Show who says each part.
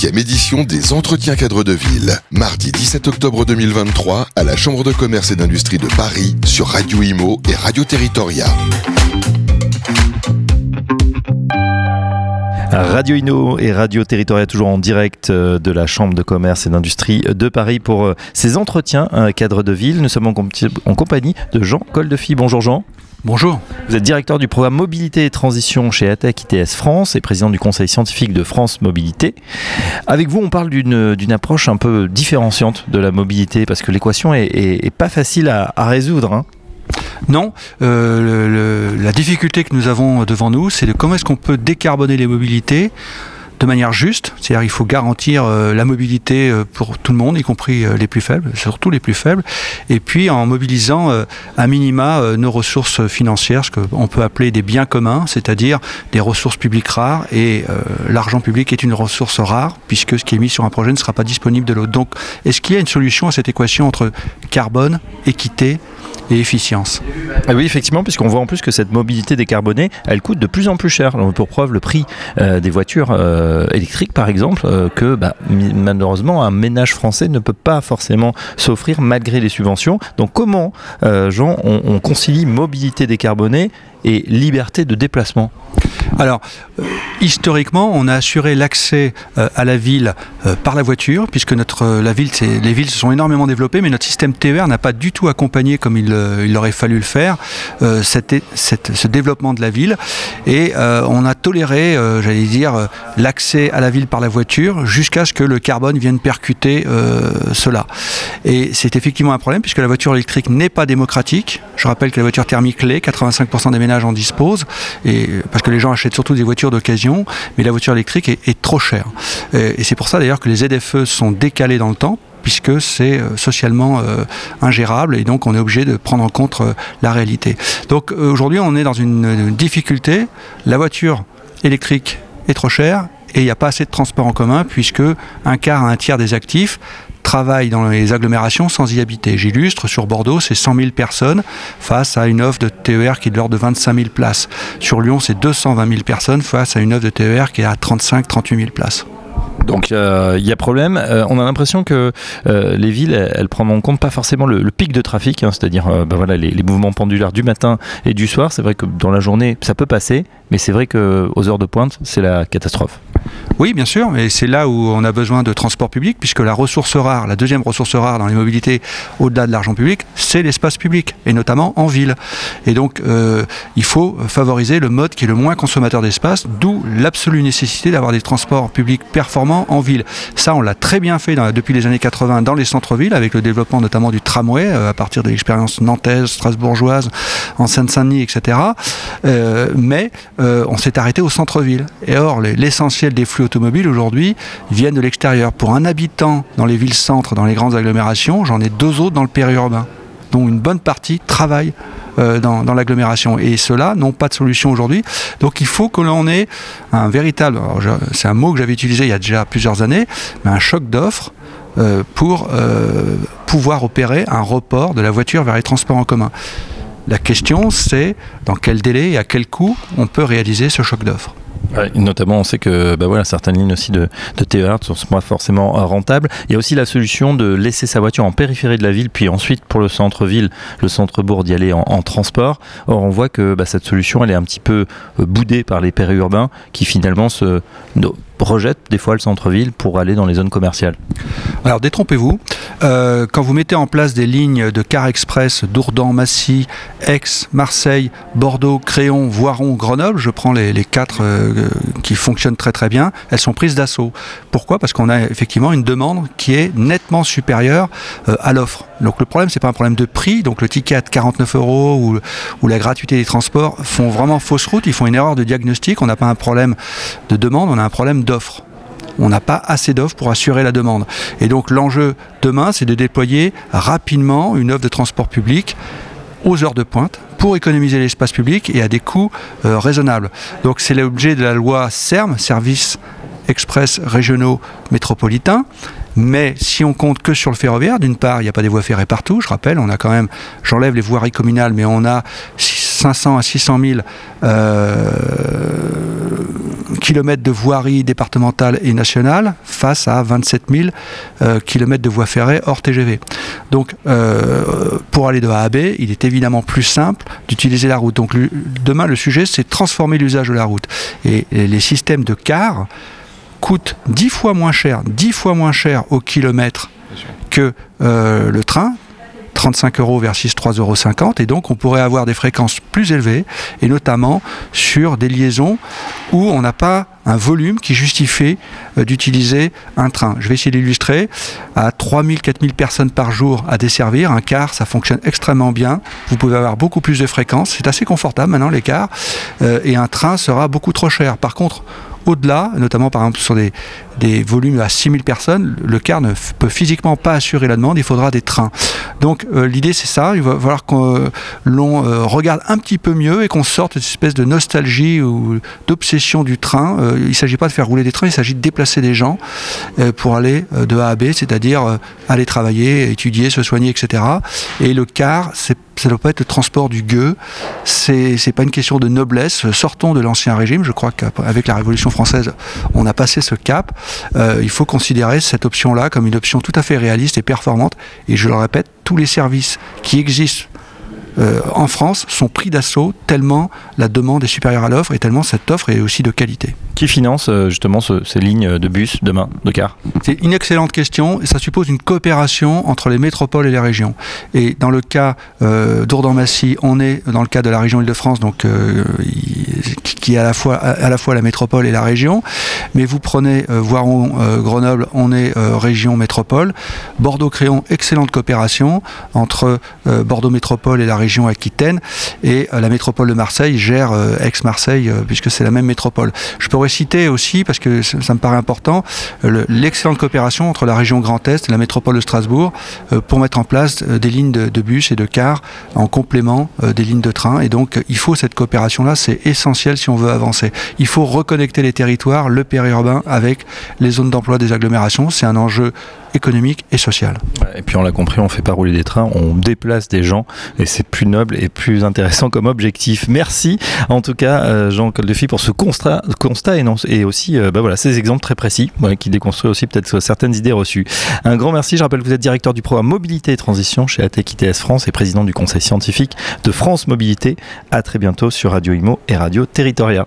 Speaker 1: 7e édition des Entretiens cadres de ville. Mardi 17 octobre 2023 à la Chambre de commerce et d'industrie de Paris sur Radio Imo et Radio Territoria.
Speaker 2: Radio Ino et Radio Territoria toujours en direct euh, de la Chambre de commerce et d'industrie de Paris pour euh, ces entretiens cadre de ville. Nous sommes en, en compagnie de Jean Coldefy. Bonjour Jean.
Speaker 3: Bonjour.
Speaker 2: Vous êtes directeur du programme Mobilité et Transition chez ATEC ITS France et président du conseil scientifique de France Mobilité. Avec vous, on parle d'une approche un peu différenciante de la mobilité parce que l'équation est, pas facile à, résoudre. Hein.
Speaker 3: Non, euh, la difficulté que nous avons devant nous, c'est de comment est-ce qu'on peut décarboner les mobilités de manière juste, c'est-à-dire il faut garantir euh, la mobilité euh, pour tout le monde, y compris les plus faibles, surtout les plus faibles, et puis en mobilisant à minima nos ressources financières, ce qu'on peut appeler des biens communs, c'est-à-dire des ressources publiques rares, et l'argent public est une ressource rare, puisque ce qui est mis sur un projet ne sera pas disponible de l'autre. Donc est-ce qu'il y a une solution à cette équation entre carbone, équité, et efficience.
Speaker 2: Ah oui, effectivement, puisqu'on voit en plus que cette mobilité décarbonée, elle coûte de plus en plus cher. pour preuve, le prix euh, des voitures euh, électriques, par exemple, euh, que bah, malheureusement un ménage français ne peut pas forcément s'offrir malgré les subventions. Donc comment, Jean, on concilie mobilité décarbonée et liberté de déplacement
Speaker 3: alors, euh, historiquement, on a assuré l'accès euh, à la ville euh, par la voiture, puisque notre, la ville, les villes se sont énormément développées, mais notre système TER n'a pas du tout accompagné, comme il, il aurait fallu le faire, ce développement de la ville. Et on a toléré, j'allais dire, l'accès à la ville par la voiture jusqu'à ce que le carbone vienne percuter cela. Et c'est effectivement un problème, puisque la voiture électrique n'est pas démocratique. Je rappelle que la voiture thermique l'est, 85% des ménages en disposent, et, parce que les gens achètent surtout des voitures d'occasion, mais la voiture électrique est, trop chère. Et, c'est pour ça d'ailleurs que les ZFE sont décalés dans le temps puisque c'est euh, socialement euh, ingérable et donc on est obligé de prendre en compte euh, la réalité. Donc aujourd'hui on est dans une difficulté, la voiture électrique est trop chère et il n'y a pas assez de transport en commun puisque un quart à un tiers des actifs travaillent dans les agglomérations sans y habiter. J'illustre, sur Bordeaux, c'est 100 000 personnes face à une offre de TER qui est de l'ordre de 25 000 places. Sur Lyon, c'est 220 000 personnes face à une offre de TER qui est à 35-38 000 places.
Speaker 2: Donc euh, il y a problème. Euh, on a l'impression que euh, les villes, elles, prennent en compte pas forcément le, pic de trafic, hein, c'est-à-dire ben voilà, les, les, mouvements pendulaires du matin et du soir. C'est vrai que dans la journée, ça peut passer, mais c'est vrai qu'aux heures de pointe, c'est la catastrophe.
Speaker 3: Oui, bien sûr, mais c'est là où on a besoin de transport public, puisque la ressource rare, la deuxième ressource rare dans les mobilités, au-delà de l'argent public, c'est l'espace public, et notamment en ville. Et donc, euh, il faut favoriser le mode qui est le moins consommateur d'espace, d'où l'absolue nécessité d'avoir des transports publics performants en ville. Ça, on l'a très bien fait depuis les années 80 dans les centres-villes, avec le développement notamment du tramway, euh, à partir de l'expérience nantaise, strasbourgeoise, en Seine-Saint-Denis, etc. Euh, mais on s'est arrêté au centre-ville. Et or, l'essentiel des flux automobiles aujourd'hui viennent de l'extérieur. Pour un habitant dans les villes-centres, dans les grandes agglomérations, j'en ai deux autres dans le périurbain, dont une bonne partie travaille euh, dans, l'agglomération. Et ceux-là n'ont pas de solution aujourd'hui. Donc il faut que l'on ait un véritable, c'est un mot que j'avais utilisé il y a déjà plusieurs années, mais un choc d'offres euh, pour euh, pouvoir opérer un report de la voiture vers les transports en commun. La question, c'est dans quel délai et à quel coût on peut réaliser ce choc d'offres
Speaker 2: notamment, on sait que bah voilà, certaines lignes aussi de, de TER ne sont pas forcément euh, rentables. Il y a aussi la solution de laisser sa voiture en périphérie de la ville, puis ensuite pour le centre-ville, le centre-bourg d'y aller en, transport. Or, on voit que bah, cette solution, elle est un petit peu euh, boudée par les périurbains qui finalement se rejettent des fois le centre-ville pour aller dans les zones commerciales.
Speaker 3: Alors détrompez-vous, euh, quand vous mettez en place des lignes de car express Dourdan, Massy, Aix, Marseille, Bordeaux, Créon, Voiron, Grenoble, je prends les, quatre euh, qui fonctionnent très très bien, elles sont prises d'assaut. Pourquoi? Parce qu'on a effectivement une demande qui est nettement supérieure euh, à l'offre. Donc le problème, c'est pas un problème de prix, donc le ticket à 49 euros ou, ou la gratuité des transports font vraiment fausse route, ils font une erreur de diagnostic, on n'a pas un problème de demande, on a un problème d'offre on n'a pas assez d'offres pour assurer la demande. Et donc l'enjeu demain, c'est de déployer rapidement une offre de transport public aux heures de pointe pour économiser l'espace public et à des coûts euh, raisonnables. Donc c'est l'objet de la loi CERM, Services Express Régionaux Métropolitains. Mais si on compte que sur le ferroviaire, d'une part, il n'y a pas des voies ferrées partout, je rappelle, on a quand même, j'enlève les voiries communales, mais on a 500 à 600 000 km de voirie départementale et nationale face à 27 000 km de voies ferrées hors TGV. Donc, pour aller de A à B, il est évidemment plus simple d'utiliser la route. Donc, demain, le sujet, c'est transformer l'usage de la route. Et, les systèmes de cars coûtent 10 fois moins cher, 10 fois moins cher au kilomètre que le train, 35 euros versus 3,50 euros. Et donc, on pourrait avoir des fréquences plus élevées, et notamment sur des liaisons où on n'a pas un volume qui justifie euh, d'utiliser un train. Je vais essayer d'illustrer. À 3000, 4000 personnes par jour à desservir, un car, ça fonctionne extrêmement bien. Vous pouvez avoir beaucoup plus de fréquences. C'est assez confortable maintenant, les cars. Euh, et un train sera beaucoup trop cher. Par contre, au-delà, notamment par exemple sur des, volumes à 6000 personnes, le car ne peut physiquement pas assurer la demande, il faudra des trains. Donc euh, l'idée c'est ça, il va falloir qu'on l'on regarde un petit peu mieux et qu'on sorte cette espèce de nostalgie ou d'obsession du train. Il ne s'agit pas de faire rouler des trains, il s'agit de déplacer des gens pour aller de A à B, c'est-à-dire aller travailler, étudier, se soigner, etc. Et le car, ça ne doit pas être le transport du gueux. C'est, c'est pas une question de noblesse. Sortons de l'ancien régime. Je crois qu'avec la Révolution française, on a passé ce cap. Euh, il faut considérer cette option-là comme une option tout à fait réaliste et performante. Et je le répète, tous les services qui existent euh, en France sont pris d'assaut tellement la demande est supérieure à l'offre et tellement cette offre est aussi de qualité.
Speaker 2: Qui finance euh, justement ces lignes de bus demain, de car?
Speaker 3: C'est une excellente question et ça suppose une coopération entre les métropoles et les régions. Et dans le cas euh, d'Ourdan-Massy, on est dans le cas de la région Île-de-France, donc euh, qui est à la fois à la fois la métropole et la région. Mais vous prenez Voiron, Grenoble, on est région métropole. Bordeaux-Créon, excellente coopération entre Bordeaux métropole et la région Aquitaine et la métropole de Marseille gère ex-Marseille puisque c'est la même métropole. Je peux citer aussi, parce que ça, me paraît important, l'excellente coopération entre la région Grand Est et la métropole de Strasbourg euh, pour mettre en place euh, des lignes de, bus et de cars en complément euh, des lignes de train. Et donc, il faut cette coopération-là, c'est essentiel si on veut avancer. Il faut reconnecter les territoires, le périurbain, avec les zones d'emploi des agglomérations. C'est un enjeu économique et social.
Speaker 2: Et puis on l'a compris, on fait pas rouler des trains, on déplace des gens et c'est plus noble et plus intéressant comme objectif. Merci en tout cas Jean Coldefi pour ce constat, constat et, aussi euh, bah voilà, ces exemples très précis qui déconstruisent aussi peut-être certaines idées reçues. Un grand merci. Je rappelle que vous êtes directeur du programme Mobilité et Transition chez ATEC ITS France et président du conseil scientifique de France Mobilité. À très bientôt sur Radio Imo et Radio Territoria.